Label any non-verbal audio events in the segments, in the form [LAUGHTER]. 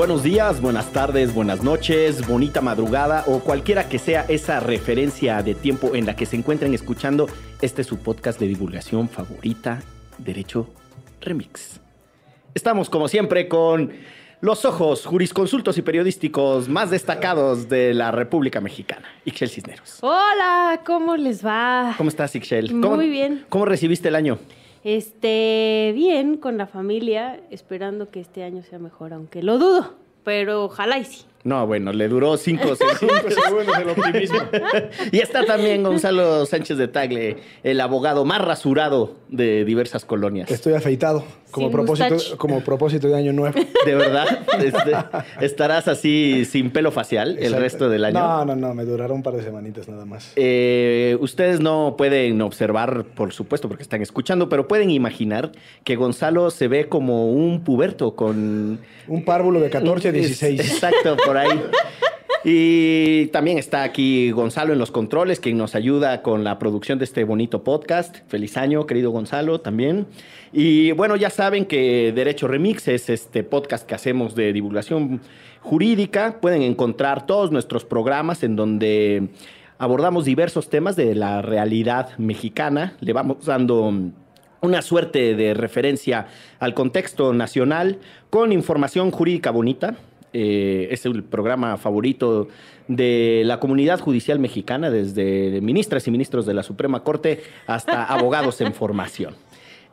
Buenos días, buenas tardes, buenas noches, bonita madrugada o cualquiera que sea esa referencia de tiempo en la que se encuentren escuchando este su podcast de divulgación favorita, Derecho Remix. Estamos como siempre con los ojos jurisconsultos y periodísticos más destacados de la República Mexicana, Ixchel Cisneros. Hola, ¿cómo les va? ¿Cómo estás, Ixchel? Muy ¿Cómo- bien. ¿Cómo recibiste el año? Este, bien, con la familia, esperando que este año sea mejor, aunque lo dudo, pero ojalá y sí. No, bueno, le duró cinco [LAUGHS] segundos. segundos el optimismo. Y está también Gonzalo Sánchez de Tagle, el abogado más rasurado de diversas colonias. Estoy afeitado como Sin propósito, mustache. como propósito de año nuevo. De verdad, Este, estarás así sin pelo facial el resto del año. No, no, no, me durará un par de semanitas nada más. Eh, ustedes no pueden observar, por supuesto, porque están escuchando, pero pueden imaginar que Gonzalo se ve como un puberto con... Un párvulo de 14 a 16. Exacto, por ahí. Y también está aquí Gonzalo en los controles, quien nos ayuda con la producción de este bonito podcast. Feliz año, querido Gonzalo, también. Y bueno, ya saben que Derecho Remix es este podcast que hacemos de divulgación jurídica. Pueden encontrar todos nuestros programas en donde abordamos diversos temas de la realidad mexicana. Le vamos dando una suerte de referencia al contexto nacional con información jurídica bonita. Eh, es el programa favorito de la comunidad judicial mexicana, desde ministras y ministros de la Suprema Corte hasta [LAUGHS] abogados en formación.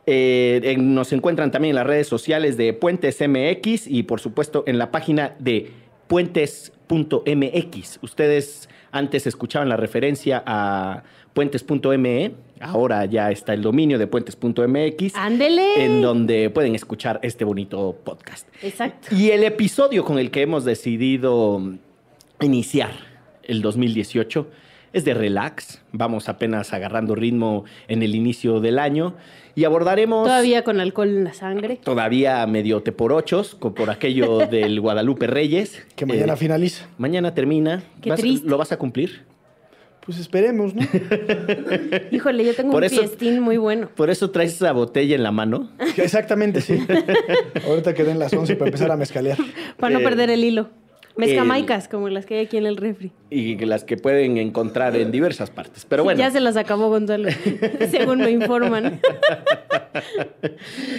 Eh, nos encuentran también en las redes sociales de Puentes MX y por supuesto en la página de puentes.mx. Ustedes antes escuchaban la referencia a puentes.me, ahora ya está el dominio de puentes.mx, Ándele. en donde pueden escuchar este bonito podcast. Exacto. Y el episodio con el que hemos decidido iniciar el 2018 es de relax. Vamos apenas agarrando ritmo en el inicio del año y abordaremos Todavía con alcohol en la sangre. todavía medio teporochos co- por aquello [LAUGHS] del Guadalupe Reyes. Que mañana Eh, finaliza. mañana termina. Qué ¿Vas- triste. ¿Lo vas a cumplir? Pues esperemos, ¿no? [LAUGHS] Híjole, yo tengo Por un eso- fiestín muy bueno. Por eso traes esa botella en la mano. Exactamente, sí. [LAUGHS] Ahorita que den las 11 para empezar a mezcalear. Para no Eh, perder el hilo. El- Mezcamaicas, como las que hay aquí en el refri. Y las que pueden encontrar en diversas partes. Pero bueno. Ya se las acabó Gonzalo, [LAUGHS] según me informan. [LAUGHS]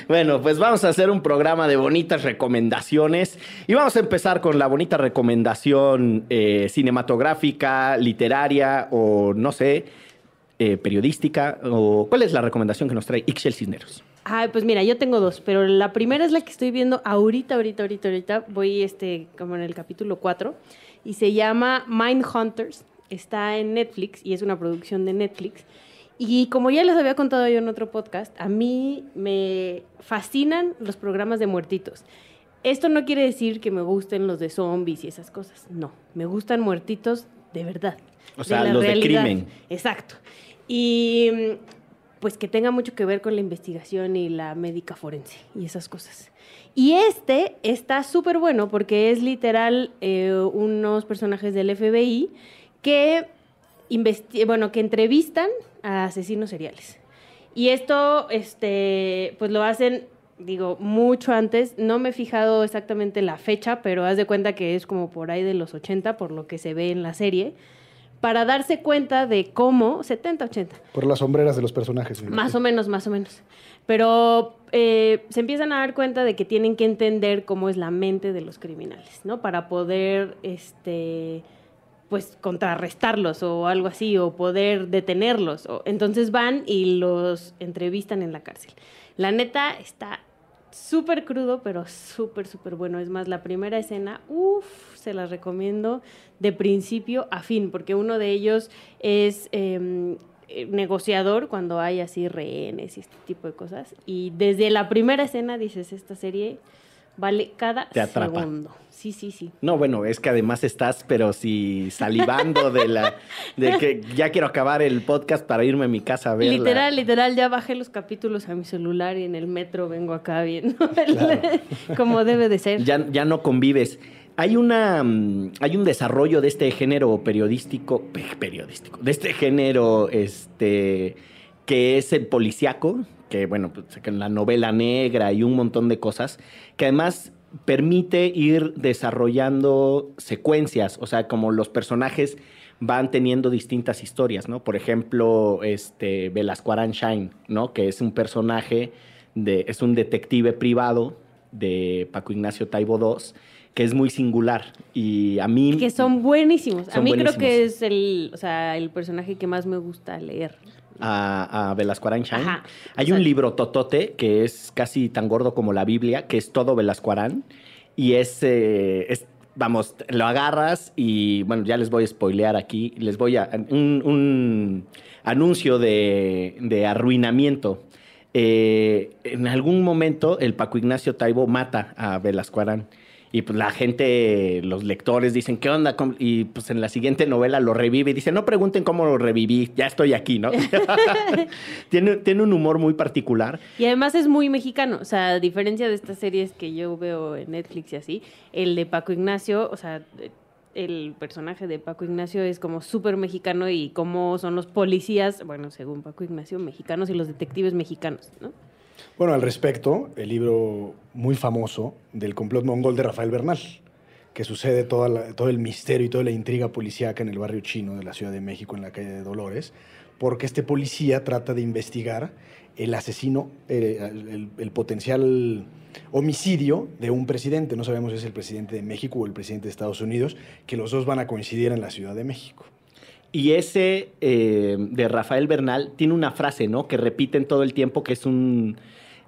Bueno, pues vamos a hacer un programa de bonitas recomendaciones y vamos a empezar con la bonita recomendación eh, cinematográfica, literaria o no sé, eh, periodística. O, ¿Cuál es la recomendación que nos trae Ixchel Cisneros? Ay, pues mira, yo tengo dos, pero la primera es la que estoy viendo ahorita, ahorita, ahorita, ahorita. Voy este, como en el capítulo 4 y se llama Mind Hunters. Está en Netflix y es una producción de Netflix. Y como ya les había contado yo en otro podcast, a mí me fascinan los programas de muertitos. Esto no quiere decir que me gusten los de zombies y esas cosas. No, me gustan muertitos de verdad. O sea, la los de realidad. crimen. Exacto. Y mm, pues que tenga mucho que ver con la investigación y la médica forense y esas cosas. Y este está súper bueno porque es literal eh, unos personajes del FBI que, bueno, que entrevistan a asesinos seriales. Y esto, este, pues lo hacen, digo, mucho antes. No me he fijado exactamente la fecha, pero haz de cuenta que es como por ahí de los 80, por lo que se ve en la serie, para darse cuenta de cómo, 70, 80, Por las sombreras de los personajes. más o menos, más o menos. Pero eh, se empiezan a dar cuenta de que tienen que entender cómo es la mente de los criminales, ¿no? Para poder, este, pues, contrarrestarlos o algo así, o poder detenerlos. O- entonces van y los entrevistan en la cárcel. La neta está súper crudo, pero súper, súper bueno. Es más, la primera escena, uff, se las recomiendo de principio a fin, porque uno de ellos es eh, eh, negociador cuando hay así rehenes y este tipo de cosas. Y desde la primera escena dices, esta serie Vale cada Te atrapa. segundo. Sí, sí, sí. No, bueno, es que además estás, pero si salivando de la de que ya quiero acabar el podcast para irme a mi casa a verla. Literal, literal, ya bajé los capítulos a mi celular y en el metro vengo acá viendo como debe de ser. Ya, ya no convives. Hay una mm, hay un desarrollo de este género periodístico, pe- periodístico, de este género este que es el policiaco, que bueno, pues, que en la novela negra y un montón de cosas, que además permite ir desarrollando secuencias, o sea, como los personajes van teniendo distintas historias, ¿no? Por ejemplo, este Velasco Shine, ¿no? Que es un personaje de es un detective privado de Paco Ignacio Taibo II, que es muy singular y a mí Que son buenísimos. a mí creo que es el, o sea, el personaje que más me gusta leer. A, a Velasco. Ajá, Hay un libro totote que es casi tan gordo como la Biblia, que es todo Velasco Arán, y es, eh, es- vamos, lo agarras y bueno, ya les voy a spoilear aquí, les voy a un, un anuncio de, de arruinamiento. Eh, en algún momento el Paco Ignacio Taibo mata a Velasco Arán. Y pues la gente, los lectores dicen, ¿qué onda? ¿Cómo?". Y pues en la siguiente novela lo revive y dice, no pregunten cómo lo reviví, ya estoy aquí, ¿no? [LAUGHS] [LAUGHS] tiene, tiene un humor muy particular. Y además es muy mexicano, o sea, a diferencia de estas series que yo veo en Netflix y así, el de Paco Ignacio, o sea, el personaje de Paco Ignacio es como súper mexicano y cómo son los policías, bueno, según Paco Ignacio, mexicanos y los detectives mexicanos, ¿no? Bueno, al respecto, el libro muy famoso del complot mongol de Rafael Bernal, que sucede toda todo el misterio y toda la intriga policíaca en el barrio chino de la Ciudad de México, en la calle de Dolores, porque este policía trata de investigar el asesino, el, el potencial homicidio de un presidente. No sabemos si es el presidente de México o el presidente de Estados Unidos, que los dos van a coincidir en la Ciudad de México. Y ese eh, de Rafael Bernal tiene una frase, ¿no? Que repiten todo el tiempo, que es un...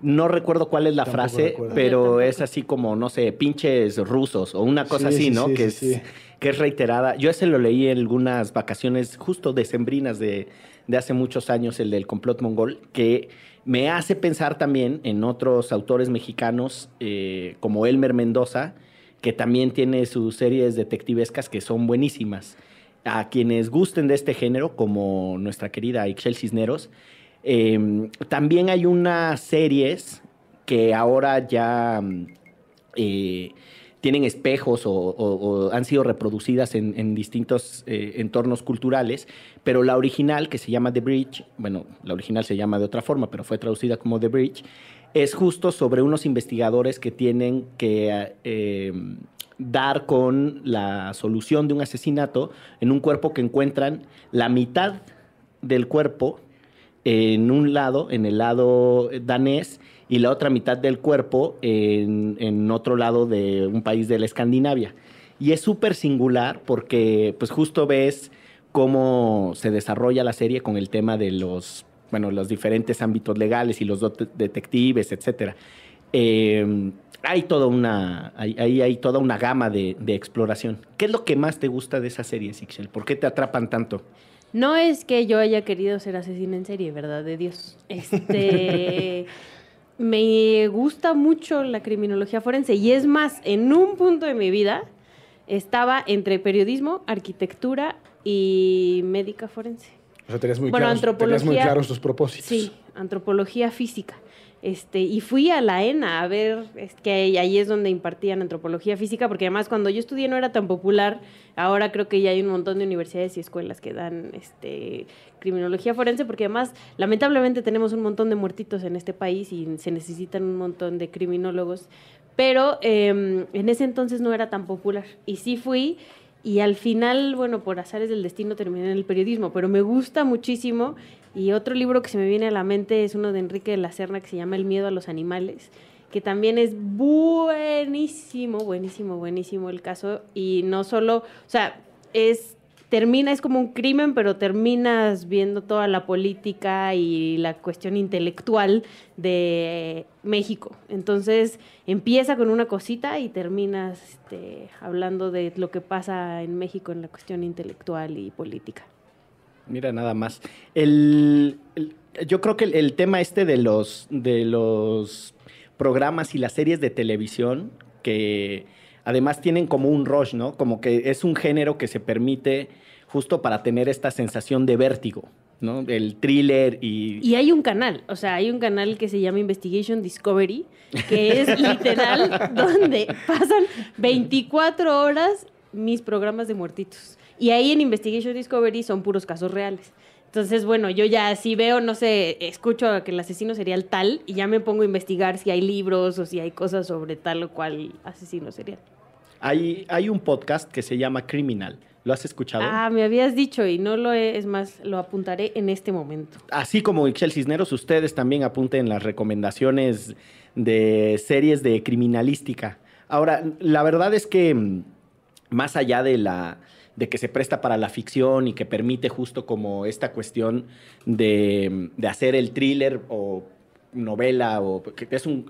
No recuerdo cuál es la Tampoco frase, recuerdo. Pero es así como, no sé, pinches rusos o una cosa Sí, así, sí, ¿no? sí, que, sí, es, sí. que es reiterada. Yo ese lo leí en algunas vacaciones justo decembrinas de, de hace muchos años, el del complot mongol, que me hace pensar también en otros autores mexicanos eh, como Elmer Mendoza, que también tiene sus series detectivescas que son buenísimas. A quienes gusten de este género, como nuestra querida Ixchel Cisneros, eh, también hay unas series que ahora ya mm, eh, tienen espejos o, han sido reproducidas en, en distintos eh, entornos culturales, pero la original, que se llama The Bridge, bueno, la original se llama de otra forma, pero fue traducida como The Bridge, es justo sobre unos investigadores que tienen que eh, dar con la solución de un asesinato en un cuerpo que encuentran la mitad del cuerpo en un lado, en el lado danés, y la otra mitad del cuerpo en, en otro lado de un país de la Escandinavia. Y es súper singular porque pues justo ves cómo se desarrolla la serie con el tema de los, bueno, los diferentes ámbitos legales y los detectives, etcétera. Eh, hay toda una, hay, hay- toda una gama de, de exploración. ¿Qué es lo que más te gusta de esa serie, Sixel? ¿Por qué te atrapan tanto? No es que yo haya querido ser asesina en serie, ¿verdad? De Dios. Este. [LAUGHS] me gusta mucho la criminología forense. Y es más, en un punto de mi vida estaba entre periodismo, arquitectura y médica forense. O sea, tenías muy, Bueno, claros, tenías muy claros tus propósitos. Sí, antropología física. Este, y fui a la ENA a ver, es que ahí- es donde impartían antropología física, porque además cuando yo estudié no era tan popular, ahora creo que ya hay un montón de universidades y escuelas que dan este, criminología forense, porque además lamentablemente tenemos un montón de muertitos en este país y se necesitan un montón de criminólogos, pero eh, en ese entonces no era tan popular. Y sí fui y al final, bueno, por azares del destino terminé en el periodismo, pero me gusta muchísimo. Y otro libro que se me viene a la mente es uno de Enrique de la Serna que se llama El miedo a los animales, que también es buenísimo, buenísimo, buenísimo el caso. Y no solo, o sea, es termina, es como un crimen, pero terminas viendo toda la política y la cuestión intelectual de México. Entonces empieza con una cosita y terminas este, hablando de lo que pasa en México en la cuestión intelectual y política. Mira, nada más. El, yo creo que el, el tema este de los, de los programas y las series de televisión que además tienen como un rush, ¿no? Como que es un género que se permite justo para tener esta sensación de vértigo. ¿no? El thriller y... Y hay un canal, o sea, hay un canal que se llama Investigation Discovery, que es [LAUGHS] literal donde pasan 24 horas mis programas de muertitos. Y ahí en Investigation Discovery son puros casos reales. Entonces, bueno, yo ya si veo, no sé, escucho que el asesino sería el tal y ya me pongo a investigar si hay libros o si hay cosas sobre tal o cual asesino serial. Hay, hay un podcast que se llama Criminal ¿Lo has escuchado? Ah, me habías dicho y no lo he, es más, lo apuntaré en este momento. Así como Ixchel Cisneros, ustedes también apunten las recomendaciones de series de criminalística. Ahora, la verdad es que mm, más allá de la de que se presta para la ficción y que permite justo como esta cuestión de, de hacer el thriller o novela o que es un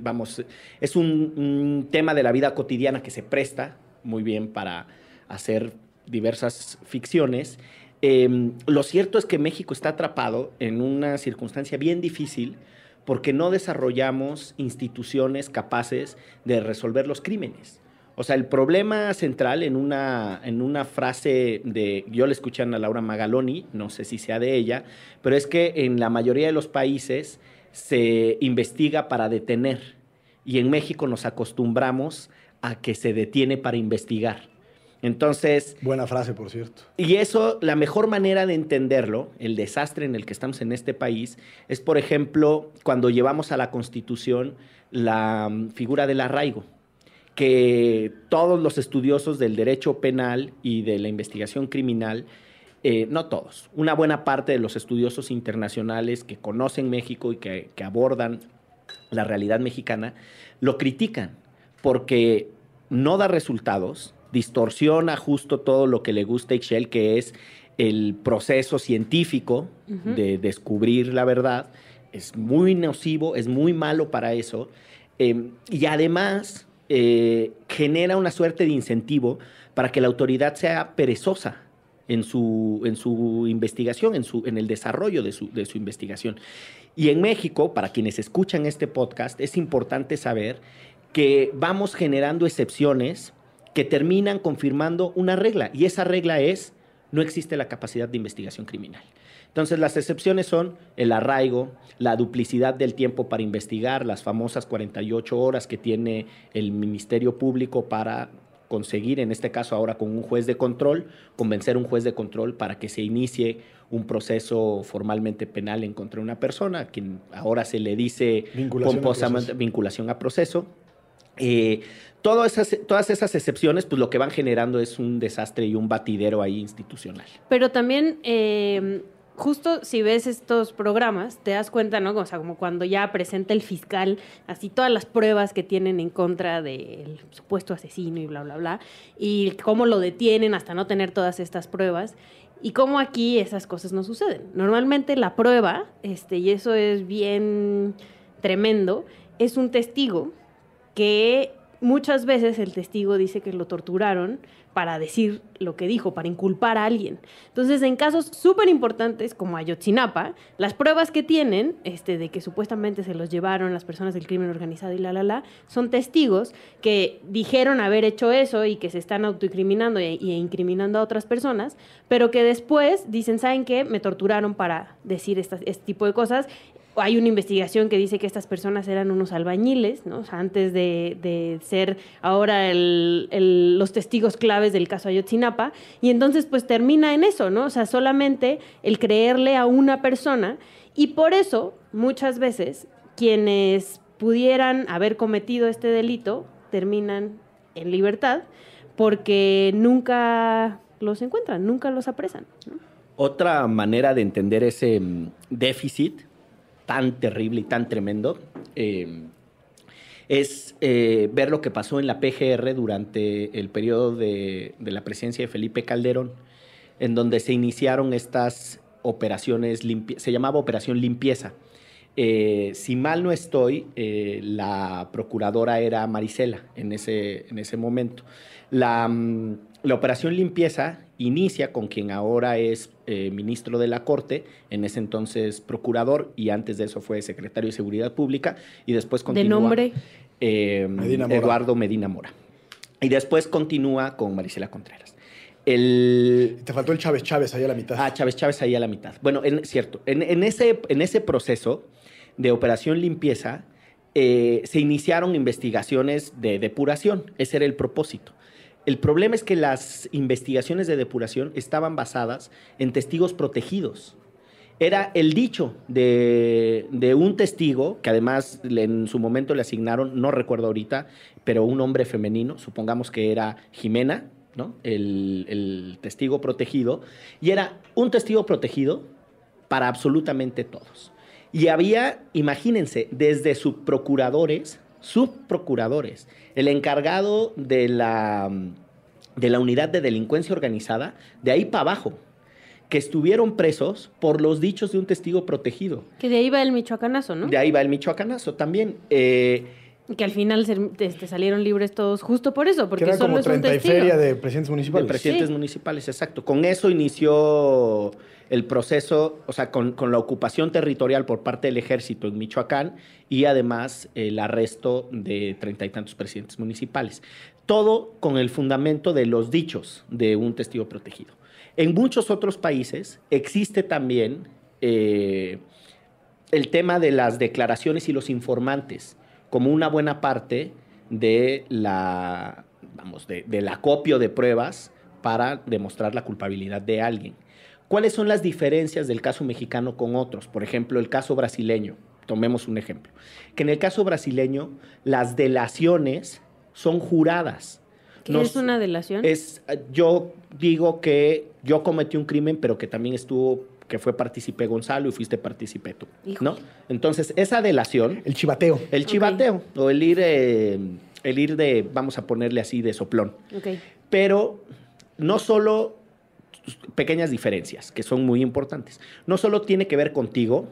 vamos es un, un tema de la vida cotidiana que se presta muy bien para hacer diversas ficciones. Em, lo cierto es que México está atrapado en una circunstancia bien difícil porque no desarrollamos instituciones capaces de resolver los crímenes. O sea, el problema central en una, en una frase de, yo le escuché a Laura Magaloni, no sé si sea de ella, pero es que en la mayoría de los países se investiga para detener y en México nos acostumbramos a que se detiene para investigar. Entonces... Buena frase, por cierto. Y eso, la mejor manera de entenderlo, el desastre en el que estamos en este país, es, por ejemplo, cuando llevamos a la Constitución la mm, figura del arraigo, que todos los estudiosos del derecho penal y de la investigación criminal, eh, no todos, una buena parte de los estudiosos internacionales que conocen México y que, que abordan la realidad mexicana, lo critican porque no da resultados, distorsiona justo todo lo que le gusta a Excel, que es el proceso científico de descubrir la verdad. Es muy nocivo, es muy malo para eso. Em, y además eh, genera una suerte de incentivo para que la autoridad sea perezosa en su, en su investigación, en, su, en el desarrollo de su, de su investigación. Y en México, para quienes escuchan este podcast, es importante saber que vamos generando excepciones que terminan confirmando una regla, y esa regla es, no existe la capacidad de investigación criminal. Entonces las excepciones son el arraigo, la duplicidad del tiempo para investigar, las famosas 48 horas que tiene el Ministerio Público para conseguir, en este caso ahora con un juez de control, convencer a un juez de control para que se inicie un proceso formalmente penal en contra de una persona, a quien ahora se le dice vinculación, vinculación a proceso. Eh, todas esas, todas esas excepciones, pues lo que van generando es un desastre y un batidero ahí institucional. Pero también, eh, justo si ves estos programas, te das cuenta, ¿no? O sea, como cuando ya presenta el fiscal así todas las pruebas que tienen en contra del supuesto asesino y bla, bla, bla, y cómo lo detienen hasta no tener todas estas pruebas. Y cómo aquí esas cosas no suceden. Normalmente la prueba, este, y eso es bien tremendo, es un testigo que muchas veces el testigo dice que lo torturaron para decir lo que dijo, para inculpar a alguien. Entonces, en casos súper importantes como Ayotzinapa, las pruebas que tienen este, de que supuestamente se los llevaron las personas del crimen organizado y la, la, la, son testigos que dijeron haber hecho eso y que se están autoincriminando y incriminando a otras personas, pero que después dicen, ¿saben qué? Me torturaron para decir este tipo de cosas hay una investigación que dice que estas personas eran unos albañiles, ¿no? antes de, ser ahora los testigos claves del caso Ayotzinapa, y entonces pues termina en eso, ¿no? O sea, solamente el creerle a una persona, y por eso muchas veces quienes pudieran haber cometido este delito terminan en libertad porque nunca los encuentran, nunca los apresan. Otra manera de entender ese mm, déficit tan terrible y tan tremendo, eh, es eh, ver lo que pasó en la PGR durante el periodo de, la presidencia de Felipe Calderón, en donde se iniciaron estas operaciones, se llamaba Operación Limpieza. Eh, si mal no estoy, la procuradora era Marisela en ese, en ese momento. La, mm, la Operación Limpieza inicia con quien ahora es eh, ministro de la Corte, en ese entonces procurador y antes de eso fue secretario de Seguridad Pública y después continúa... ¿De nombre? eh, Medina. Eduardo Medina Mora. Y después continúa con Marisela Contreras. El, Te faltó el Chávez Chávez ahí a la mitad. Ah, Chávez Chávez ahí a la mitad. Bueno, en, cierto. En, en ese, en ese proceso de operación limpieza eh, se iniciaron investigaciones de depuración. Ese era el propósito. El problema es que las investigaciones de depuración estaban basadas en testigos protegidos. Era el dicho de, de un testigo, que además en su momento le asignaron, no recuerdo ahorita, pero un hombre femenino, supongamos que era Jimena, ¿no? el, el testigo protegido, y era un testigo protegido para absolutamente todos. Y había, imagínense, desde subprocuradores, subprocuradores, el encargado de la, de la unidad de delincuencia organizada, de ahí para abajo, que estuvieron presos por los dichos de un testigo protegido. Que de ahí va el michoacanazo, ¿no? De ahí va el michoacanazo también. Eh, que al final se- este, salieron libres todos justo por eso, que porque eran solo como es un 30 y testigo. feria de presidentes de municipales. presidentes Sí. municipales, exacto. Con eso inició el proceso, o sea, con, con la ocupación territorial por parte del ejército en Michoacán y además el arresto de treinta y tantos presidentes municipales. Todo con el fundamento de los dichos de un testigo protegido. En muchos otros países existe también eh, el tema de las declaraciones y los informantes como una buena parte de la, vamos, de, del acopio de pruebas para demostrar la culpabilidad de alguien. ¿Cuáles son las diferencias del caso mexicano con otros? Por ejemplo, el caso brasileño. Tomemos un ejemplo. Que en el caso brasileño las delaciones son juradas. ¿Qué es una delación? es, yo digo que yo cometí un crimen, pero que también estuvo, que fue partícipe Gonzalo y fuiste partícipe tú, ¿no? Entonces, esa delación, El chivateo. el chivateo, o el ir, eh, el ir de, vamos a ponerle así, de soplón. Ok. Pero no solo pequeñas diferencias, que son muy importantes. No solo tiene que ver contigo,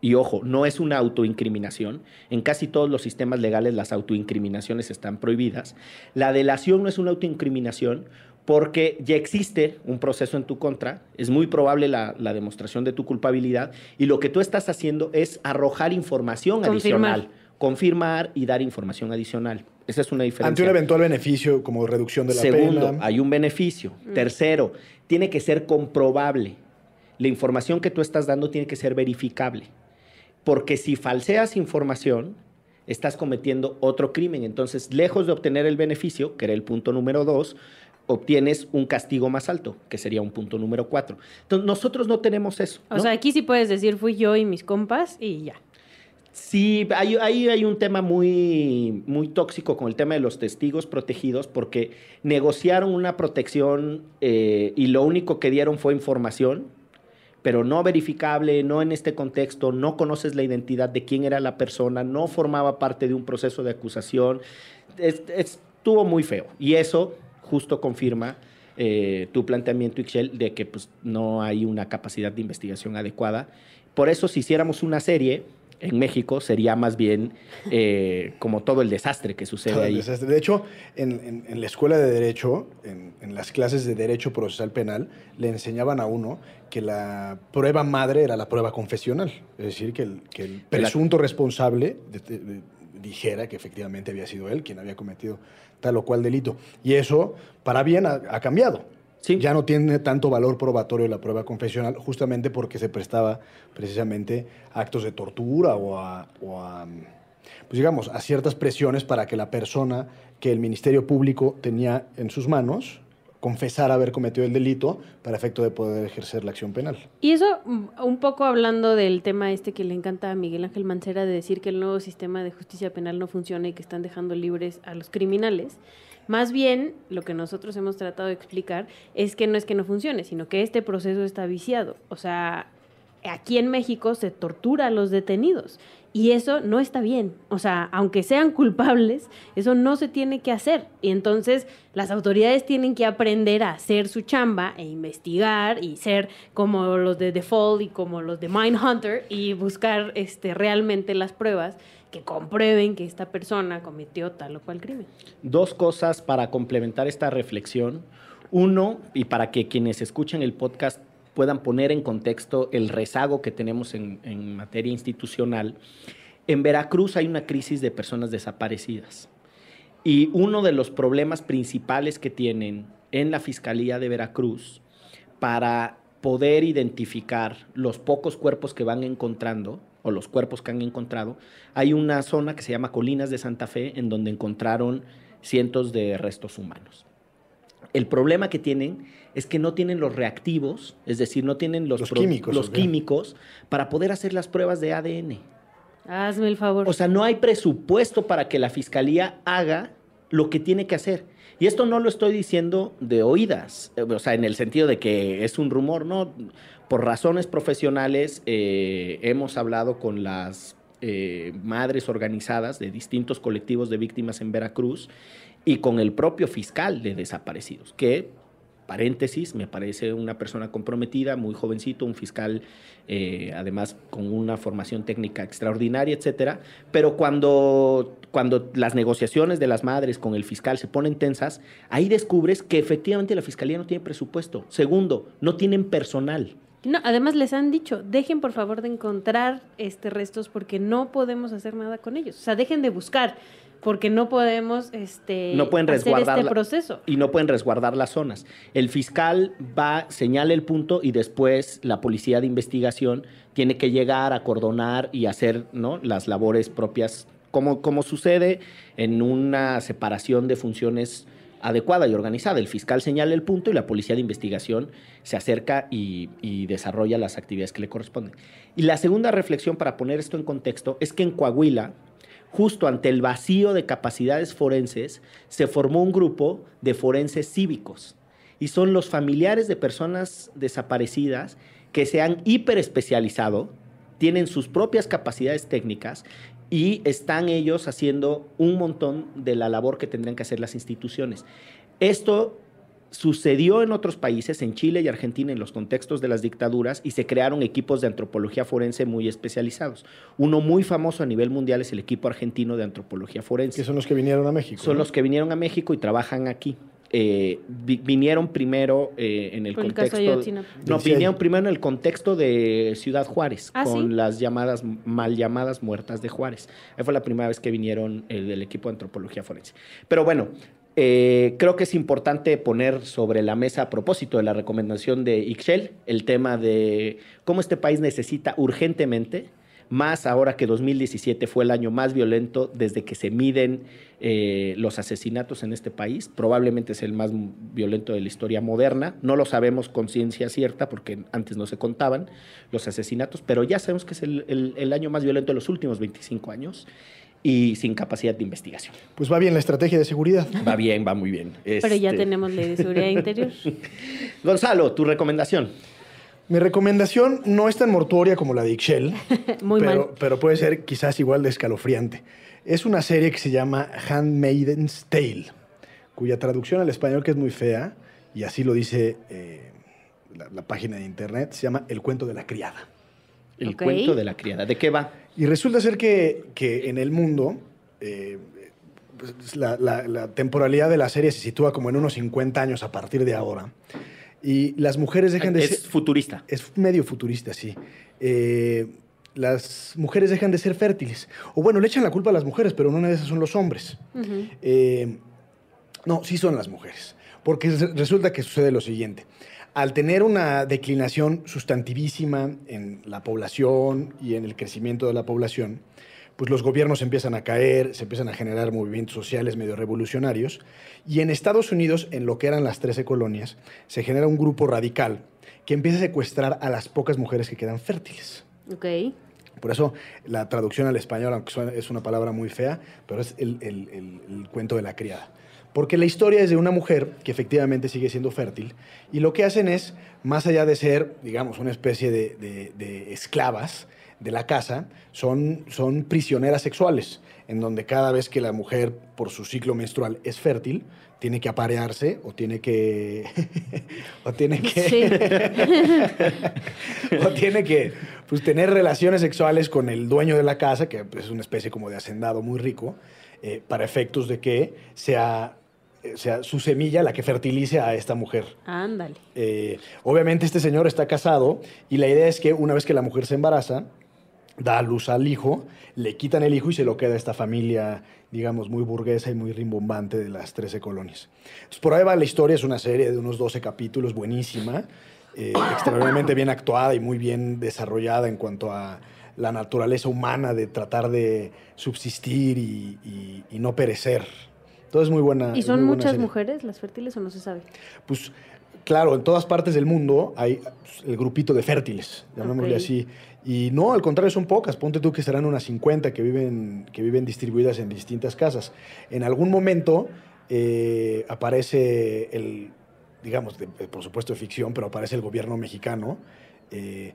y ojo, no es una autoincriminación. En casi todos los sistemas legales las autoincriminaciones están prohibidas. La delación no es una autoincriminación porque ya existe un proceso en tu contra, es muy probable la, la demostración de tu culpabilidad y lo que tú estás haciendo es arrojar información Confirmar. adicional, confirmar y dar información adicional. Esa es una diferencia. Ante un eventual beneficio como reducción de la Segundo, pena. hay un beneficio. Tercero, tiene que ser comprobable. La información que tú estás dando tiene que ser verificable. Porque si falseas información, estás cometiendo otro crimen. Entonces, lejos de obtener el beneficio, que era el punto número dos, obtienes un castigo más alto, que sería un punto número cuatro. Entonces, nosotros no tenemos eso. O sea, aquí sí puedes decir fui yo y mis compas y ya. Sí, hay, hay, hay un tema muy, muy tóxico con el tema de los testigos protegidos porque negociaron una protección eh, y lo único que dieron fue información, pero no verificable, no en este contexto, no conoces la identidad de quién era la persona, no formaba parte de un proceso de acusación. Es- estuvo muy feo y eso justo confirma eh, tu planteamiento, Ixchel, de que pues, no hay una capacidad de investigación adecuada. Por eso, si hiciéramos una serie en México, sería más bien eh, como todo el desastre que sucede Todo el ahí. desastre. De hecho, en, en- en la escuela de Derecho, en, en las clases de Derecho Procesal Penal, le enseñaban a uno que la prueba madre era la prueba confesional. Es decir, que el, que el presunto responsable de- de- de- dijera que efectivamente había sido él quien había cometido tal o cual delito. Y eso, para bien, ha, ha cambiado. Sí. Ya no tiene tanto valor probatorio la prueba confesional, justamente porque se prestaba precisamente a actos de tortura o a, o a, pues digamos, a ciertas presiones para que la persona que el Ministerio Público tenía en sus manos confesara haber cometido el delito para efecto de poder ejercer la acción penal. Y eso, mm, un poco hablando del tema este que le encanta a Miguel Ángel Mancera de decir que el nuevo sistema de justicia penal no funciona y que están dejando libres a los criminales. Más bien, lo que nosotros hemos tratado de explicar es que no es que no funcione, sino que este proceso está viciado. O sea, aquí en México se tortura a los detenidos y eso no está bien. O sea, aunque sean culpables, eso no se tiene que hacer. Y entonces las autoridades tienen que aprender a hacer su chamba e investigar y ser como los de Default y como los de Mindhunter y buscar este, realmente las pruebas que comprueben que esta persona cometió tal o cual crimen. Dos cosas para complementar esta reflexión. Uno, y para que quienes escuchan el podcast puedan poner en contexto el rezago que tenemos en, materia institucional, en Veracruz hay una crisis de personas desaparecidas. Y uno de los problemas principales que tienen en la Fiscalía de Veracruz para poder identificar los pocos cuerpos que van encontrando o los cuerpos que han encontrado, hay una zona que se llama Colinas de Santa Fe en donde encontraron cientos de restos humanos. El problema que tienen es que no tienen los reactivos, es decir, no tienen los, Los pro- químicos, los ¿ok? químicos para poder hacer las pruebas de ADN. Hazme el favor. O sea, no hay presupuesto para que la fiscalía haga lo que tiene que hacer. Y esto no lo estoy diciendo de oídas, eh, o sea, en el sentido de que es un rumor, no. Por razones profesionales eh, hemos hablado con las eh, madres organizadas de distintos colectivos de víctimas en Veracruz y con el propio fiscal de desaparecidos, que, paréntesis, me parece una persona comprometida, muy jovencito, un fiscal eh, además con una formación técnica extraordinaria, etcétera. Pero cuando, cuando las negociaciones de las madres con el fiscal se ponen tensas, ahí descubres que efectivamente la fiscalía no tiene presupuesto. Segundo, no tienen personal. No, además les han dicho, dejen por favor de encontrar este restos porque no podemos hacer nada con ellos. O sea, dejen de buscar porque no podemos este No pueden hacer resguardar este la- proceso. y no pueden resguardar las zonas. El fiscal va, señala el punto y después la policía de investigación tiene que llegar, acordonar y hacer ¿no? las labores propias, como, como sucede en una separación de funciones adecuada y organizada. El fiscal señala el punto y la policía de investigación se acerca y, y desarrolla las actividades que le corresponden. Y la segunda reflexión para poner esto en contexto es que en Coahuila, justo ante el vacío de capacidades forenses, se formó un grupo de forenses cívicos. Y son los familiares de personas desaparecidas que se han hiperespecializado, tienen sus propias capacidades técnicas y están ellos haciendo un montón de la labor que tendrían que hacer las instituciones. Esto sucedió en otros países, en Chile y Argentina, en los contextos de las dictaduras, y se crearon equipos de antropología forense muy especializados. Uno muy famoso a nivel mundial es el equipo argentino de antropología forense. Que son los que vinieron a México. Son ¿no? los que vinieron a México y trabajan aquí. Eh, vi- vinieron primero eh, en el Por el caso contexto. Ayotzinapa. no, vinieron primero en el contexto de Ciudad Juárez, Ah, con ¿sí? las llamadas, mal llamadas muertas de Juárez. Ahí fue la primera vez que vinieron el del equipo de antropología forense. Pero bueno, eh, creo que es importante poner sobre la mesa, a propósito de la recomendación de Ixchel, el tema de cómo este país necesita urgentemente más ahora que 2017 fue el año más violento desde que se miden eh, los asesinatos en este país. Probablemente es el más violento de la historia moderna. No lo sabemos con ciencia cierta porque antes no se contaban los asesinatos, pero ya sabemos que es el- el año más violento de los últimos 25 años y sin capacidad de investigación. Pues va bien la estrategia de seguridad. Va bien, va muy bien. Pero ya Este, tenemos ley de seguridad [LAUGHS] interior. Gonzalo, tu recomendación. Mi recomendación no es tan mortuoria como la de Ixchel, [LAUGHS] Muy pero, mal. pero puede ser quizás igual de escalofriante. Es una serie que se llama Handmaiden's Tale, cuya traducción al español, que es muy fea, y así lo dice eh, la, la página de internet, se llama El cuento de la criada. El cuento de la criada. ¿De qué va? Y resulta ser que, que en el mundo eh, pues, la, la- la temporalidad de la serie se sitúa como en unos 50 años a partir de ahora. Y las mujeres dejan de Es ser... futurista. Es medio futurista, sí. Eh, las mujeres dejan de ser fértiles. O bueno, le echan la culpa a las mujeres, pero una de esas son los hombres. Eh, no, sí son las mujeres. Porque re- resulta que sucede lo siguiente. Al tener una declinación sustantivísima en la población y en el crecimiento de la población, pues los gobiernos empiezan a caer, se empiezan a generar movimientos sociales medio revolucionarios. Y en Estados Unidos, en lo que eran las 13 colonias, se genera un grupo radical que empieza a secuestrar a las pocas mujeres que quedan fértiles. Ok. Por eso la traducción al español, aunque es una palabra muy fea, pero es el, el- el- el cuento de la criada. Porque la historia es de una mujer que efectivamente sigue siendo fértil y lo que hacen es, más allá de ser, digamos, una especie de, de- de esclavas de la casa, son, son prisioneras sexuales, en donde cada vez que la mujer, por su ciclo menstrual, es fértil, tiene que aparearse o tiene que... [LAUGHS] o tiene que... Sí. [LAUGHS] o tiene que pues, tener relaciones sexuales con el dueño de la casa, que pues, es una especie como de hacendado muy rico, eh, para efectos de que sea eh, sea su semilla la que fertilice a esta mujer. Ándale. Eh, obviamente este señor está casado y la idea es que una vez que la mujer se embaraza, da a luz al hijo, le quitan el hijo y se lo queda a esta familia, digamos, muy burguesa y muy rimbombante de las 13 colonias. Entonces, por ahí va la historia, es una serie de unos 12 capítulos, buenísima, eh, extraordinariamente bien actuada y muy bien desarrollada en cuanto a la naturaleza humana de tratar de subsistir y, y- y no perecer. Entonces, muy buena. ¿Y son muchas serie. mujeres las fértiles o no se sabe? Pues claro, en todas partes del mundo hay pues, el grupito de fértiles, llamémosle así. Y no, al contrario, son pocas. Ponte tú que serán unas 50 que viven, que viven distribuidas en distintas casas. En algún momento eh, aparece el, digamos, de- por supuesto de ficción, pero aparece el gobierno mexicano. eh,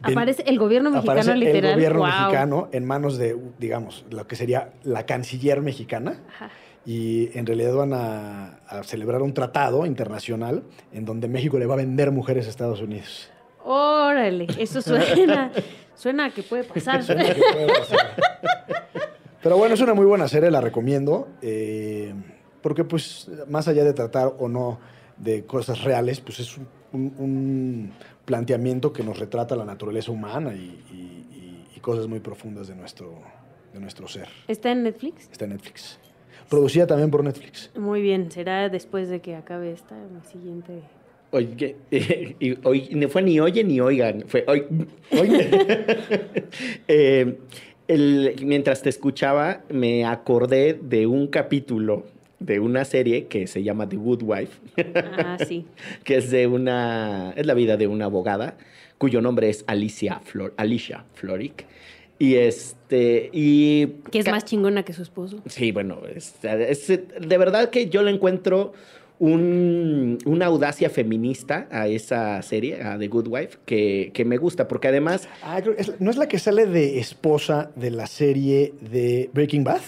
Aparece el gobierno mexicano aparece literal. el gobierno mexicano en manos de, digamos, lo que sería la canciller mexicana Ajá. Y en realidad van a, a celebrar un tratado internacional en donde México le va a vender mujeres a Estados Unidos. Órale, eso suena. suena a que puede [LAUGHS] pasar. Suena que puede pasar. Pero bueno, es una muy buena serie, la recomiendo, eh, porque pues más allá de tratar o no de cosas reales, pues es un, un- un planteamiento que nos retrata la naturaleza humana y, y- y- y cosas muy profundas de nuestro, de nuestro ser. ¿Está en Netflix? Está en Netflix. Producida también por Netflix. Muy bien, será después de que acabe esta, mi siguiente. Oye, [LAUGHS] y hoy, no fue ni oye ni oigan, fue hoy. [LAUGHS] [LAUGHS] Eh, el- mientras te escuchaba, me acordé de un capítulo de una serie que se llama The Good Wife, Ah, sí. que es de una. es la vida de una abogada cuyo nombre es Alicia, Flor, Alicia Floric. Y este. Y. Que es más chingona que su esposo. Sí, bueno, es, es- de verdad que yo le encuentro un- una audacia feminista a esa serie, a The Good Wife, que, que me gusta, porque además, Ah, es- ¿No es la que sale de esposa de la serie de Breaking Bad?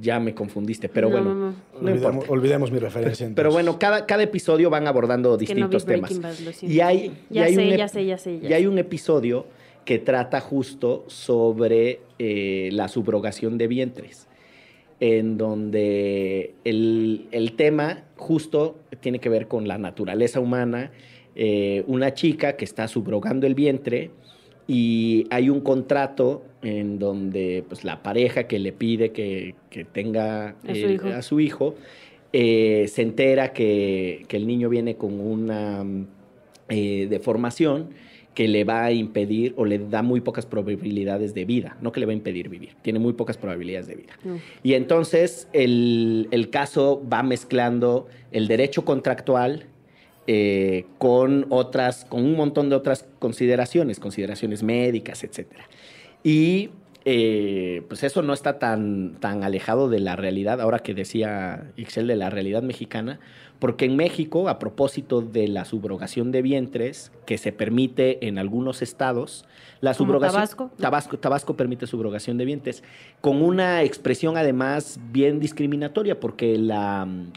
ya me confundiste, pero No, bueno, no, no. no olvidemos, mi referencia. Pero bueno, cada, cada episodio van abordando Que no vi distintos temas. Bad, lo siento. Y hay, y Ya hay sé, ya sé, ya sé, ya y hay un episodio que trata justo sobre eh, la subrogación de vientres, en donde el, el tema justo tiene que ver con la naturaleza humana, eh, una chica que está subrogando el vientre y hay un contrato en donde pues, la pareja que le pide que, que tenga A su eh, hijo. a su hijo, se entera que, que el niño viene con una deformación que le va a impedir o le da muy pocas probabilidades de vida, no que le va a impedir vivir, tiene muy pocas probabilidades de vida. No. Y entonces el, el caso va mezclando el derecho contractual eh, con otras, con un montón de otras consideraciones, consideraciones médicas, etcétera. Y eh, pues eso no está tan, tan alejado de la realidad, ahora que decía Ixel de la realidad mexicana, porque en México, a propósito de la subrogación de vientres, que se permite en algunos estados, la ¿Como subrogación. Tabasco? Tabasco, Tabasco permite subrogación de vientres, con una expresión además bien discriminatoria, porque la, mm,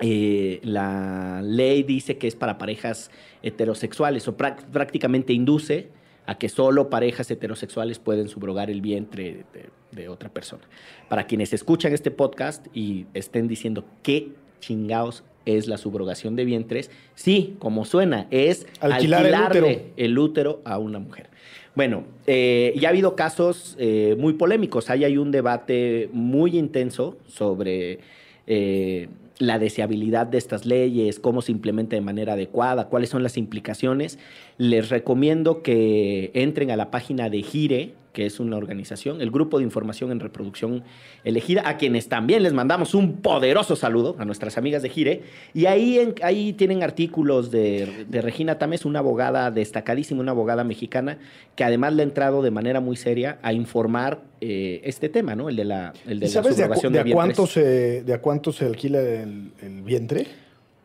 eh, la ley dice que es para parejas heterosexuales, o prácticamente induce a que solo parejas heterosexuales pueden subrogar el vientre de, de otra persona. Para quienes escuchan este podcast y estén diciendo qué chingaos es la subrogación de vientres, sí, como suena, es Alquilar el alquilarle útero. el útero a una mujer. Bueno, eh, ya ha habido casos eh, muy polémicos. Ahí hay un debate muy intenso sobre eh, la deseabilidad de estas leyes, cómo se implementa de manera adecuada, cuáles son las implicaciones. Les recomiendo que entren a la página de Gire, que es una organización, el Grupo de Información en Reproducción Elegida, a quienes también les mandamos un poderoso saludo, a nuestras amigas de Gire. Y ahí, en- ahí tienen artículos de, de Regina Tames, una abogada destacadísima, una abogada mexicana, que además le ha entrado de manera muy seria a informar eh, este tema, ¿no? El de la, el de ¿Y la sabes de a, subrogación de a cuánto se, de a cuánto se alquila el, el vientre?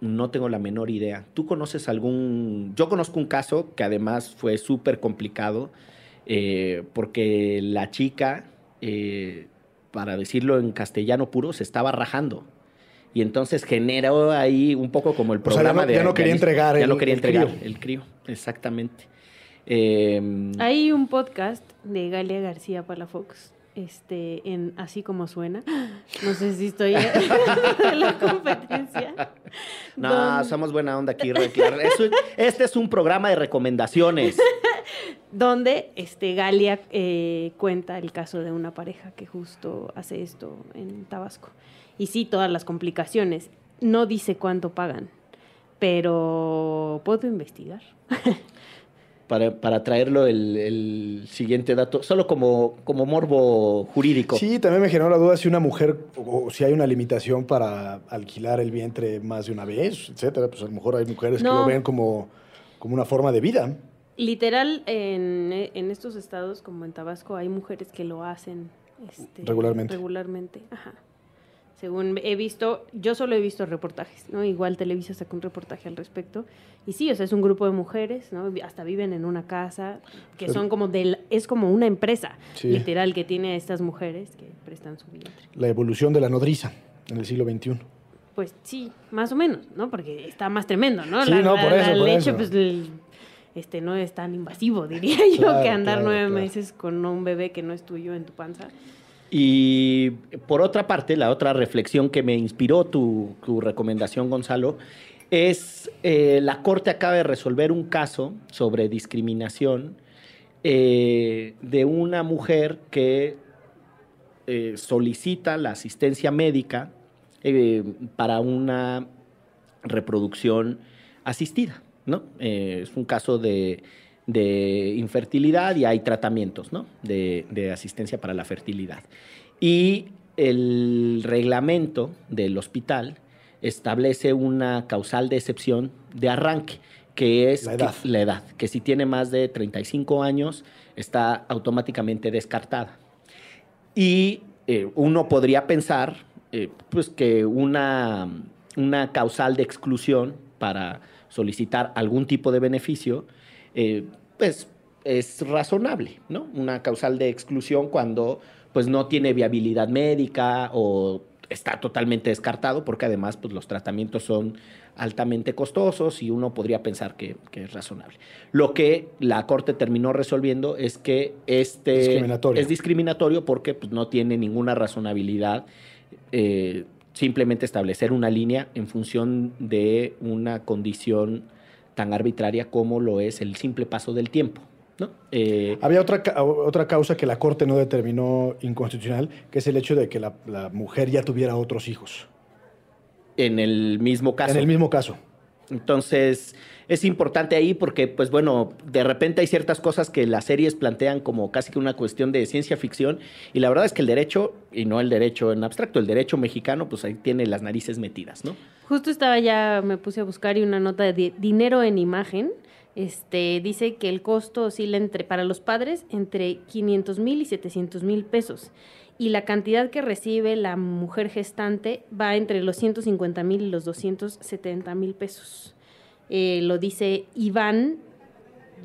No tengo la menor idea. ¿Tú conoces algún...? Yo conozco un caso que además fue súper complicado eh, porque la chica, eh, para decirlo en castellano puro, se estaba rajando. Y entonces generó ahí un poco como el O sea, ya programa no- de... ya no quería entregar Ya el- no quería el entregar crío. el crío, exactamente. Eh, Hay un podcast de Galia García Palafox este, en Así como suena. [GASPS] No sé si estoy [LAUGHS] en la competencia. No, Don- somos buena onda aquí, este es un programa de recomendaciones. [LAUGHS] donde este, Galia eh, cuenta el caso de una pareja que justo hace esto en Tabasco. Y sí, todas las complicaciones. No dice cuánto pagan, pero puedo investigar. [LAUGHS] Para, para traerlo el, el siguiente dato, solo como, como morbo jurídico. Sí, también me generó la duda si una mujer, o, si hay una limitación para alquilar el vientre más de una vez, etcétera. Pues a lo mejor hay mujeres que lo ven como, como una forma de vida. Literal, en, en estos estados como en Tabasco hay mujeres que lo hacen este, Regularmente. Regularmente, ajá. Según he visto, yo solo he visto reportajes, ¿no? Igual Televisa sacó un reportaje al respecto. Y sí, o sea, es un grupo de mujeres, ¿no? Hasta viven en una casa, que Pero- son como del, es como una empresa, Sí. literal, que tiene a estas mujeres que prestan su vientre. La evolución de la nodriza en el siglo XXI. Pues sí, más o menos, ¿no? Porque está más tremendo, ¿no? Sí, la, no, la- por la eso, por leche, eso. pues, este, no es tan invasivo, [LAUGHS] diría yo, Claro, que andar claro, nueve claro. meses con un bebé que no es tuyo en tu panza. Y por otra parte, la otra reflexión que me inspiró tu, tu recomendación, Gonzalo, es eh, la Corte acaba de resolver un caso sobre discriminación eh, de una mujer que eh, solicita la asistencia médica para una reproducción asistida, ¿no? Eh, es un caso de, de infertilidad y hay tratamientos, ¿no? De, de asistencia para la fertilidad. Y el reglamento del hospital establece una causal de excepción de arranque, que es La que- edad. la edad, que si tiene más de 35 años está automáticamente descartada. Y eh, uno podría pensar eh, pues que una, una causal de exclusión para solicitar algún tipo de beneficio, eh, pues es razonable, ¿no? Una causal de exclusión cuando pues no tiene viabilidad médica o está totalmente descartado, porque además pues, los tratamientos son altamente costosos y uno podría pensar que, que es razonable. Lo que la Corte terminó resolviendo es que este Discriminatorio. es discriminatorio porque pues, no tiene ninguna razonabilidad eh, simplemente establecer una línea en función de una condición tan arbitraria como lo es el simple paso del tiempo. ¿no? Eh, Había otra, otra causa que la Corte no determinó inconstitucional, que es el hecho de que la, la mujer ya tuviera otros hijos. en el mismo caso. En el mismo caso. Entonces, es importante ahí porque, pues bueno, de repente hay ciertas cosas que las series plantean como casi que una cuestión de ciencia ficción y la verdad es que el derecho, y no el derecho en abstracto, el derecho mexicano, pues ahí tiene las narices metidas, ¿no? Justo estaba ya, me puse a buscar y una nota de di- dinero en imagen. Este, dice que el costo oscila entre, para los padres entre 500 mil y 700 mil pesos. Y la cantidad que recibe la mujer gestante va entre los 150 mil y los 270 mil pesos. Eh, lo dice Iván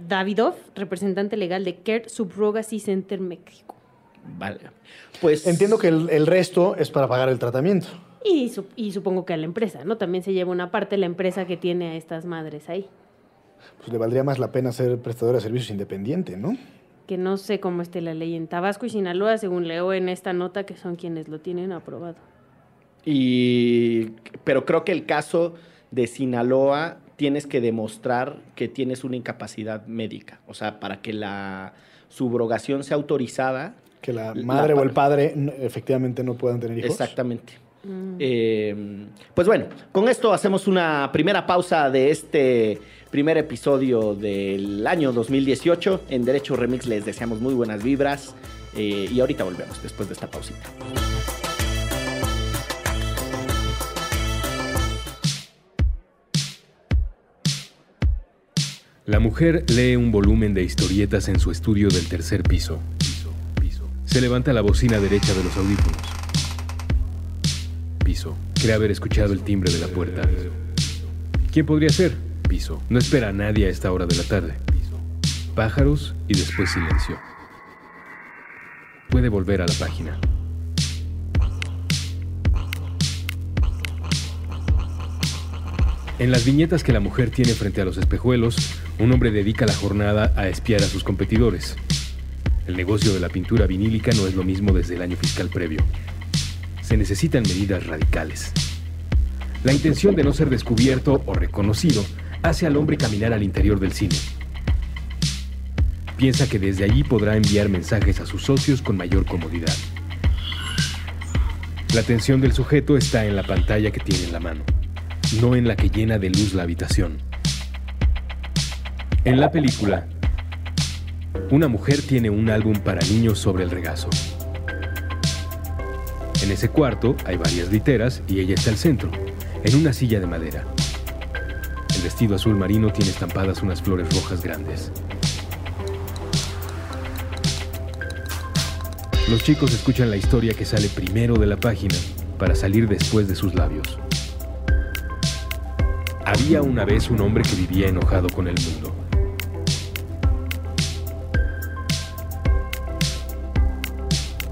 Davidov, representante legal de Care Subrogacy Center México. Vale. Pues Entiendo que el, el resto es para pagar el tratamiento. Y, y supongo que a la empresa, ¿no? También se lleva una parte la empresa que tiene a estas madres ahí. Pues le valdría más la pena ser prestadora de servicios independiente, ¿no? Que no sé cómo esté la ley en Tabasco y Sinaloa, según leo en esta nota, que son quienes lo tienen aprobado. Y, pero creo que el caso de Sinaloa tienes que demostrar que tienes una incapacidad médica. O sea, para que la subrogación sea autorizada. Que la La madre o el padre efectivamente no puedan tener hijos. Exactamente. Mm. Eh, pues bueno, con esto hacemos una primera pausa de este primer episodio del año 2018. En Derecho Remix les deseamos muy buenas vibras eh, y ahorita volvemos después de esta pausita. La mujer lee un volumen de historietas en su estudio del tercer piso. Se levanta la bocina derecha de los audífonos. Piso. Cree haber escuchado el timbre de la puerta. ¿Quién podría ser? Piso. No espera a nadie a esta hora de la tarde. Pájaros y después silencio. Puede volver a la página. En las viñetas que la mujer tiene frente a los espejuelos, un hombre dedica la jornada a espiar a sus competidores. El negocio de la pintura vinílica no es lo mismo desde el año fiscal previo. Se necesitan medidas radicales. La intención de no ser descubierto o reconocido hace al hombre caminar al interior del cine. Piensa que desde allí podrá enviar mensajes a sus socios con mayor comodidad. La atención del sujeto está en la pantalla que tiene en la mano, no en la que llena de luz la habitación. En la película, una mujer tiene un álbum para niños sobre el regazo. En ese cuarto hay varias literas y ella está al centro, en una silla de madera. Vestido azul marino tiene estampadas unas flores rojas grandes. Los chicos escuchan la historia que sale primero de la página para salir después de sus labios. Había una vez un hombre que vivía enojado con el mundo.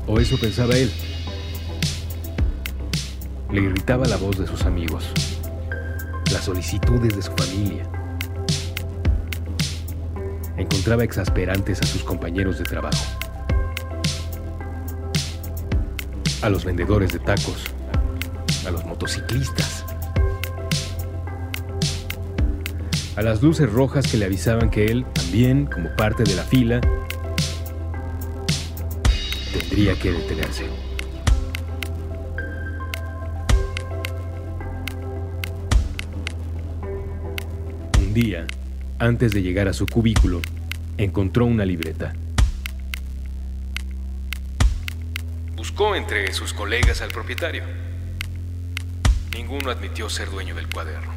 O eso pensaba él. Le irritaba la voz de sus amigos, las solicitudes de su familia. Encontraba exasperantes a sus compañeros de trabajo, a los vendedores de tacos, a los motociclistas, a las luces rojas que le avisaban que él, también como parte de la fila, tendría que detenerse. Un día, antes de llegar a su cubículo, encontró una libreta. Buscó entre sus colegas al propietario. Ninguno admitió ser dueño del cuaderno.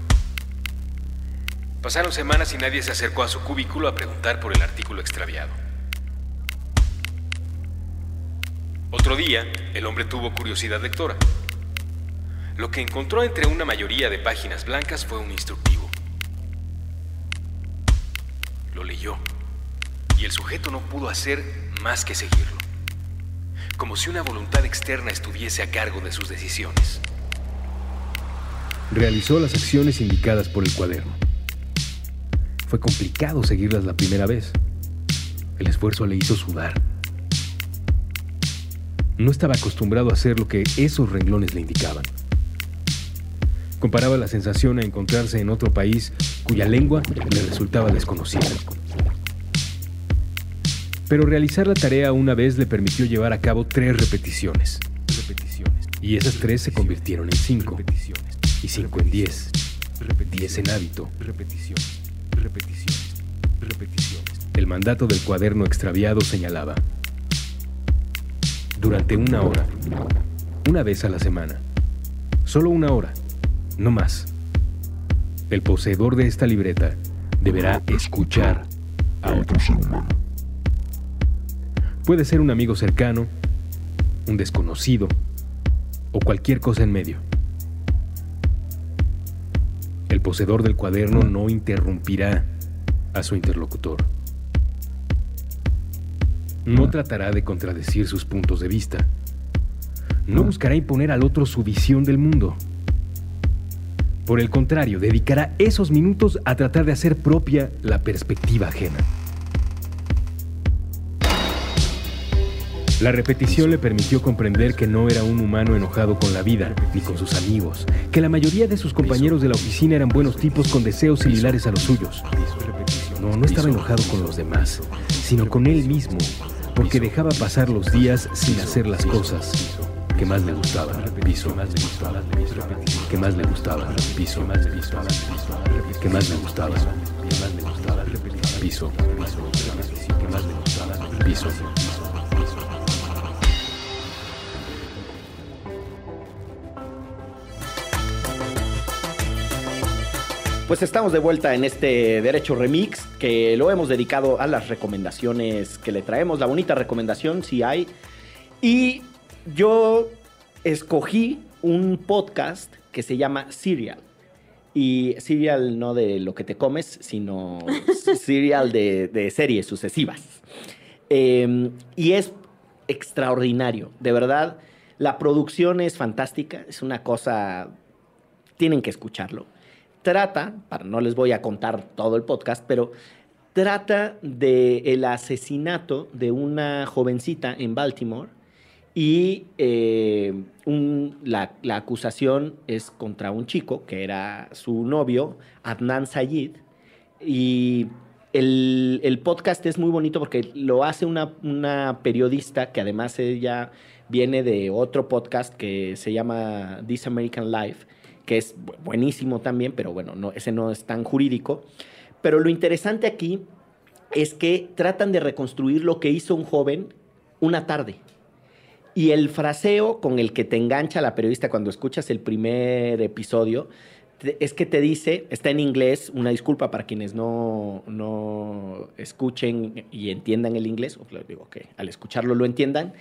Pasaron semanas y nadie se acercó a su cubículo a preguntar por el artículo extraviado. Otro día, el hombre tuvo curiosidad lectora. Lo que encontró entre una mayoría de páginas blancas fue un instructivo. Y el sujeto no pudo hacer más que seguirlo, como si una voluntad externa estuviese a cargo de sus decisiones. Realizó las acciones indicadas por el cuaderno. Fue complicado seguirlas la primera vez. El esfuerzo le hizo sudar. No estaba acostumbrado a hacer lo que esos renglones le indicaban. Comparaba la sensación a encontrarse en otro país cuya lengua le resultaba desconocida. Pero realizar la tarea una vez le permitió llevar a cabo tres repeticiones. Y esas tres se convirtieron en cinco. Y cinco en diez. Diez en hábito. El mandato del cuaderno extraviado señalaba. Durante una hora. Una vez a la semana. Solo una hora. No más. El poseedor de esta libreta deberá escuchar a otro ser humano. Puede ser un amigo cercano, un desconocido o cualquier cosa en medio. El poseedor del cuaderno no interrumpirá a su interlocutor. No tratará de contradecir sus puntos de vista. No buscará imponer al otro su visión del mundo. Por el contrario, dedicará esos minutos a tratar de hacer propia la perspectiva ajena. La repetición le permitió comprender que no era un humano enojado con la vida ni con sus amigos, que la mayoría de sus compañeros de la oficina eran buenos tipos con deseos similares a los suyos. No, no estaba enojado con los demás, sino con él mismo, porque dejaba pasar los días sin hacer las cosas que más le gustaban. Piso, que más le gustaba. Piso, que más le gustaba. que más le gustaba. Piso, que más le gustaba. Piso. Pues estamos de vuelta en este Derecho Remix que lo hemos dedicado a las recomendaciones que le traemos, la bonita recomendación si hay. Y yo escogí un podcast que se llama Serial. Y serial no de lo que te comes, sino [LAUGHS] serial de, series sucesivas. Eh, y es extraordinario, de verdad. La producción es fantástica, es una cosa, tienen que escucharlo trata, para no les voy a contar todo el podcast, pero trata del asesinato de una jovencita en Baltimore y eh, la, acusación es contra un chico que era su novio, Adnan Sayid. Y el, podcast es muy bonito porque lo hace una, una periodista que además ella viene de otro podcast que se llama This American Life, que es bu- buenísimo también, pero bueno, no, ese no es tan jurídico. Pero lo interesante aquí es que tratan de reconstruir lo que hizo un joven una tarde. Y el fraseo con el que te engancha la periodista cuando escuchas el primer episodio es que te dice, está en inglés, una disculpa para quienes no, no escuchen y entiendan el inglés, o digo que al escucharlo lo entiendan,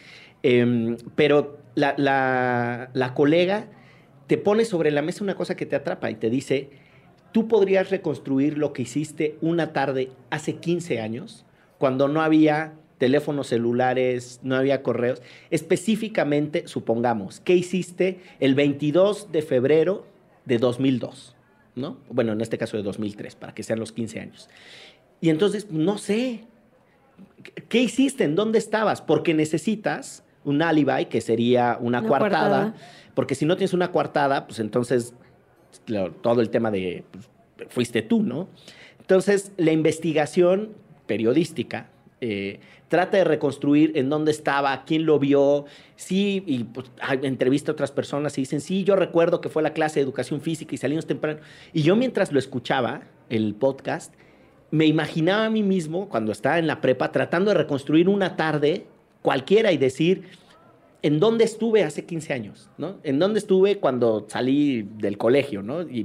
em, pero la, la- la colega te pone sobre la mesa una cosa que te atrapa y te dice, tú podrías reconstruir lo que hiciste una tarde hace 15 años, cuando no había teléfonos celulares, no había correos. Específicamente, supongamos, ¿qué hiciste el 22 de febrero de 2002? ¿No? Bueno, en este caso de 2003, para que sean los 15 años. Y entonces, no sé, ¿qué hiciste? ¿En dónde estabas? Porque necesitas un alibi, que sería una, Una coartada, coartada. porque si no tienes una coartada, pues entonces lo- todo el tema de pues, fuiste tú, ¿no? Entonces, la investigación periodística eh, trata de reconstruir en dónde estaba, quién lo vio, sí, y pues, entrevista a otras personas y dicen, sí, yo recuerdo que fue la clase de educación física y salimos temprano. Y yo mientras lo escuchaba, el podcast, me imaginaba a mí mismo, cuando estaba en la prepa, tratando de reconstruir una tarde cualquiera y decir, ¿en dónde estuve hace 15 años? ¿no? ¿En dónde estuve cuando salí del colegio? ¿no? Y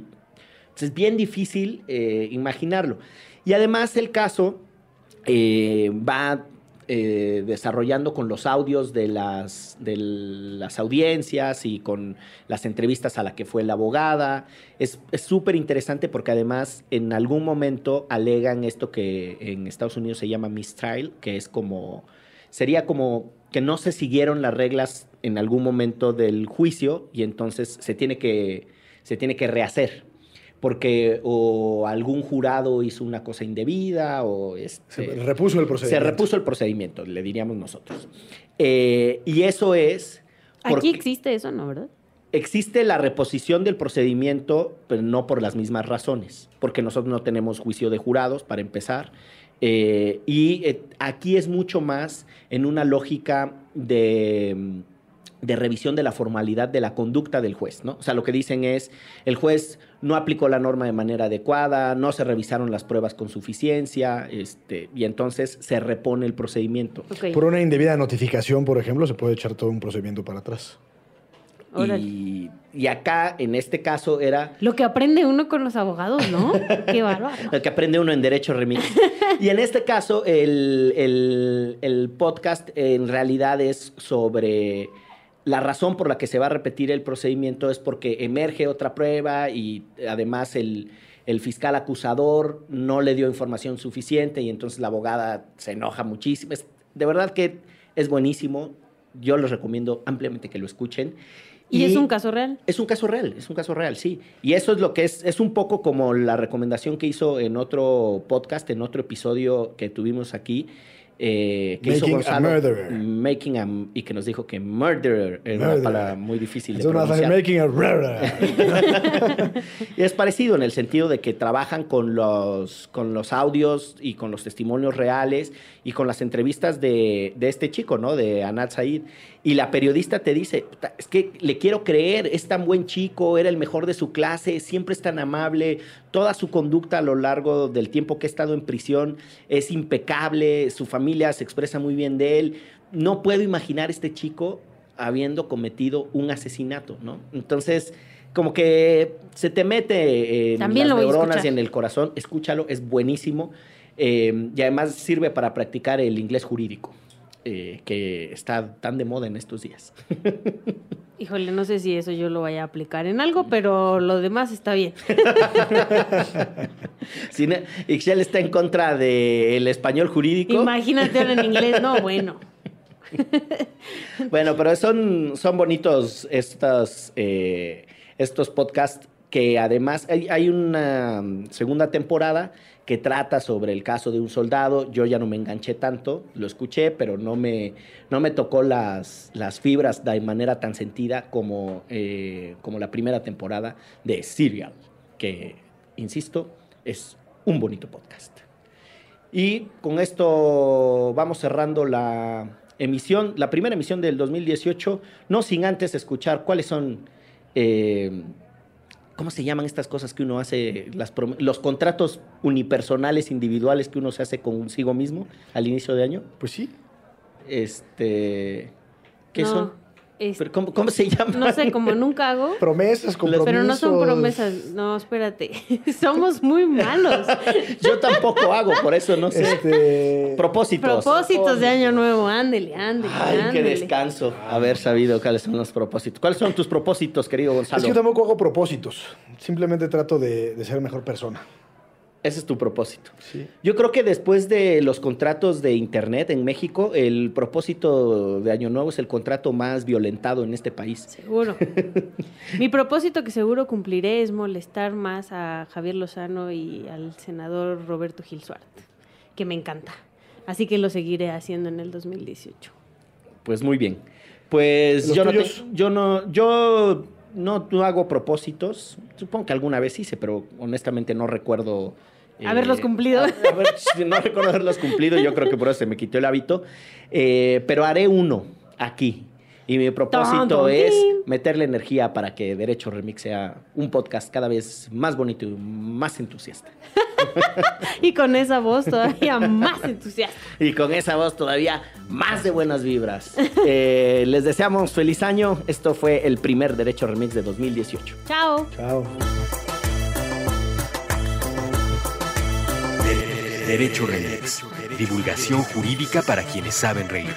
pues, es bien difícil eh, imaginarlo. Y además el caso eh, va eh, desarrollando con los audios de las, de las audiencias y con las entrevistas a la que fue la abogada. Es súper interesante porque además en algún momento alegan esto que en Estados Unidos se llama mistrial, que es como, sería como que no se siguieron las reglas en algún momento del juicio y entonces se tiene que, se tiene que rehacer porque o algún jurado hizo una cosa indebida o este, Se repuso el procedimiento. se repuso el procedimiento, le diríamos nosotros. Eh, y eso es... Aquí existe eso, ¿no? ¿Verdad? existe la reposición del procedimiento, pero no por las mismas razones, porque nosotros no tenemos juicio de jurados, para empezar. Eh, y eh, aquí es mucho más en una lógica de, mm, de revisión de la formalidad de la conducta del juez, ¿no? O sea, lo que dicen es, el juez no aplicó la norma de manera adecuada, no se revisaron las pruebas con suficiencia, este, y entonces se repone el procedimiento. Por una indebida notificación, por ejemplo, se puede echar todo un procedimiento para atrás. Y acá, en este caso, era Lo que aprende uno con los abogados, ¿no? [LAUGHS] Qué bárbaro. Lo que aprende uno en Derecho Remix. y en este caso, el, el- el podcast en realidad es sobre la razón por la que se va a repetir el procedimiento es porque emerge otra prueba y además el, el fiscal acusador no le dio información suficiente y entonces la abogada se enoja muchísimo. Es- de verdad que es buenísimo. Yo les recomiendo ampliamente que lo escuchen. ¿Y es un caso real? Es un caso real, es un caso real, sí. Y eso es lo que es, es un poco como la recomendación que hizo en otro podcast, en otro episodio que tuvimos aquí, eh, que hizo Making a Gonzalo. murderer. Making a, y que nos dijo que murderer era una Murderer. palabra muy difícil de pronunciar. making a. Y [LAUGHS] es parecido en el sentido de que trabajan con los, con los audios y con los testimonios reales y con las entrevistas de, de este chico, ¿no? De Anat Said. Y la periodista te dice, "Puta, es que le quiero creer, es tan buen chico, era el mejor de su clase, siempre es tan amable, toda su conducta a lo largo del tiempo que ha estado en prisión es impecable, su familia se expresa muy bien de él. No puedo imaginar este chico habiendo cometido un asesinato, ¿no? Entonces, como que se te mete en También las a neuronas y en el corazón, escúchalo, es buenísimo. Eh, y además sirve para practicar el inglés jurídico, eh, que está tan de moda en estos días. [LAUGHS] Híjole, no sé si eso yo lo vaya a aplicar en algo, pero lo demás está bien. [LAUGHS] Si no- está en contra del español jurídico. Imagínate ahora en inglés. No, bueno. [LAUGHS] Bueno, pero son, son bonitos estos, eh, estos podcasts que además hay, hay una segunda temporada que trata sobre el caso de un soldado. Yo ya no me enganché tanto, lo escuché, pero no me, no me tocó las, las fibras de manera tan sentida como, eh, como la primera temporada de Serial, que, insisto, es un bonito podcast. Y con esto vamos cerrando la emisión, la primera emisión del 2018, no sin antes escuchar cuáles son, eh, ¿cómo se llaman estas cosas que uno hace, las los contratos unipersonales, individuales que uno se hace consigo mismo al inicio de año? Pues sí. Este, ¿Qué No, son? Es- ¿Pero cómo, cómo se llaman? no sé, como nunca hago. Promesas, compromisos. Pero no son promesas. No, espérate. [LAUGHS] Somos muy malos. [LAUGHS] Yo tampoco hago, por eso no sé. Este, Propósitos. Propósitos de año nuevo. Ándele, ándele. Ay, qué descanso haber sabido cuáles son los propósitos. ¿Cuáles son tus propósitos, querido Gonzalo? es que yo tampoco hago propósitos. Simplemente trato de, de ser mejor persona. Ese es tu propósito. Sí. Yo creo que después de los contratos de Internet en México, el propósito de Año Nuevo es el contrato más violentado en este país. Seguro. Mi propósito que seguro cumpliré es molestar más a Javier Lozano y al senador Roberto Gil Suart, que me encanta. Así que lo seguiré haciendo en el 2018. Pues muy bien. Pues ¿Los yo no, te- yo no, yo no, no hago propósitos. Supongo que alguna vez hice, pero honestamente no recuerdo. eh, Haberlos cumplido. a- a ver, [LAUGHS] si no recuerdo haberlos cumplido. Yo creo que por eso se me quitó el hábito. Eh, pero haré uno aquí. Y mi propósito es meterle energía para que Derecho Remix sea un podcast cada vez más bonito y más entusiasta. [LAUGHS] Y con esa voz todavía más entusiasta. Y con esa voz todavía más de buenas vibras. Eh, les deseamos feliz año. Esto fue el primer Derecho Remix de 2018. Chao. Chao. Derecho Remix. Divulgación jurídica para quienes saben reír.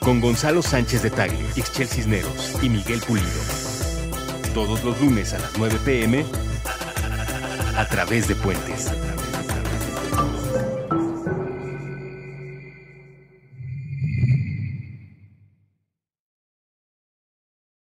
Con Gonzalo Sánchez de Tagle, Ixchel Cisneros y Miguel Pulido. Todos los lunes a las 9 pm a través de Puentes.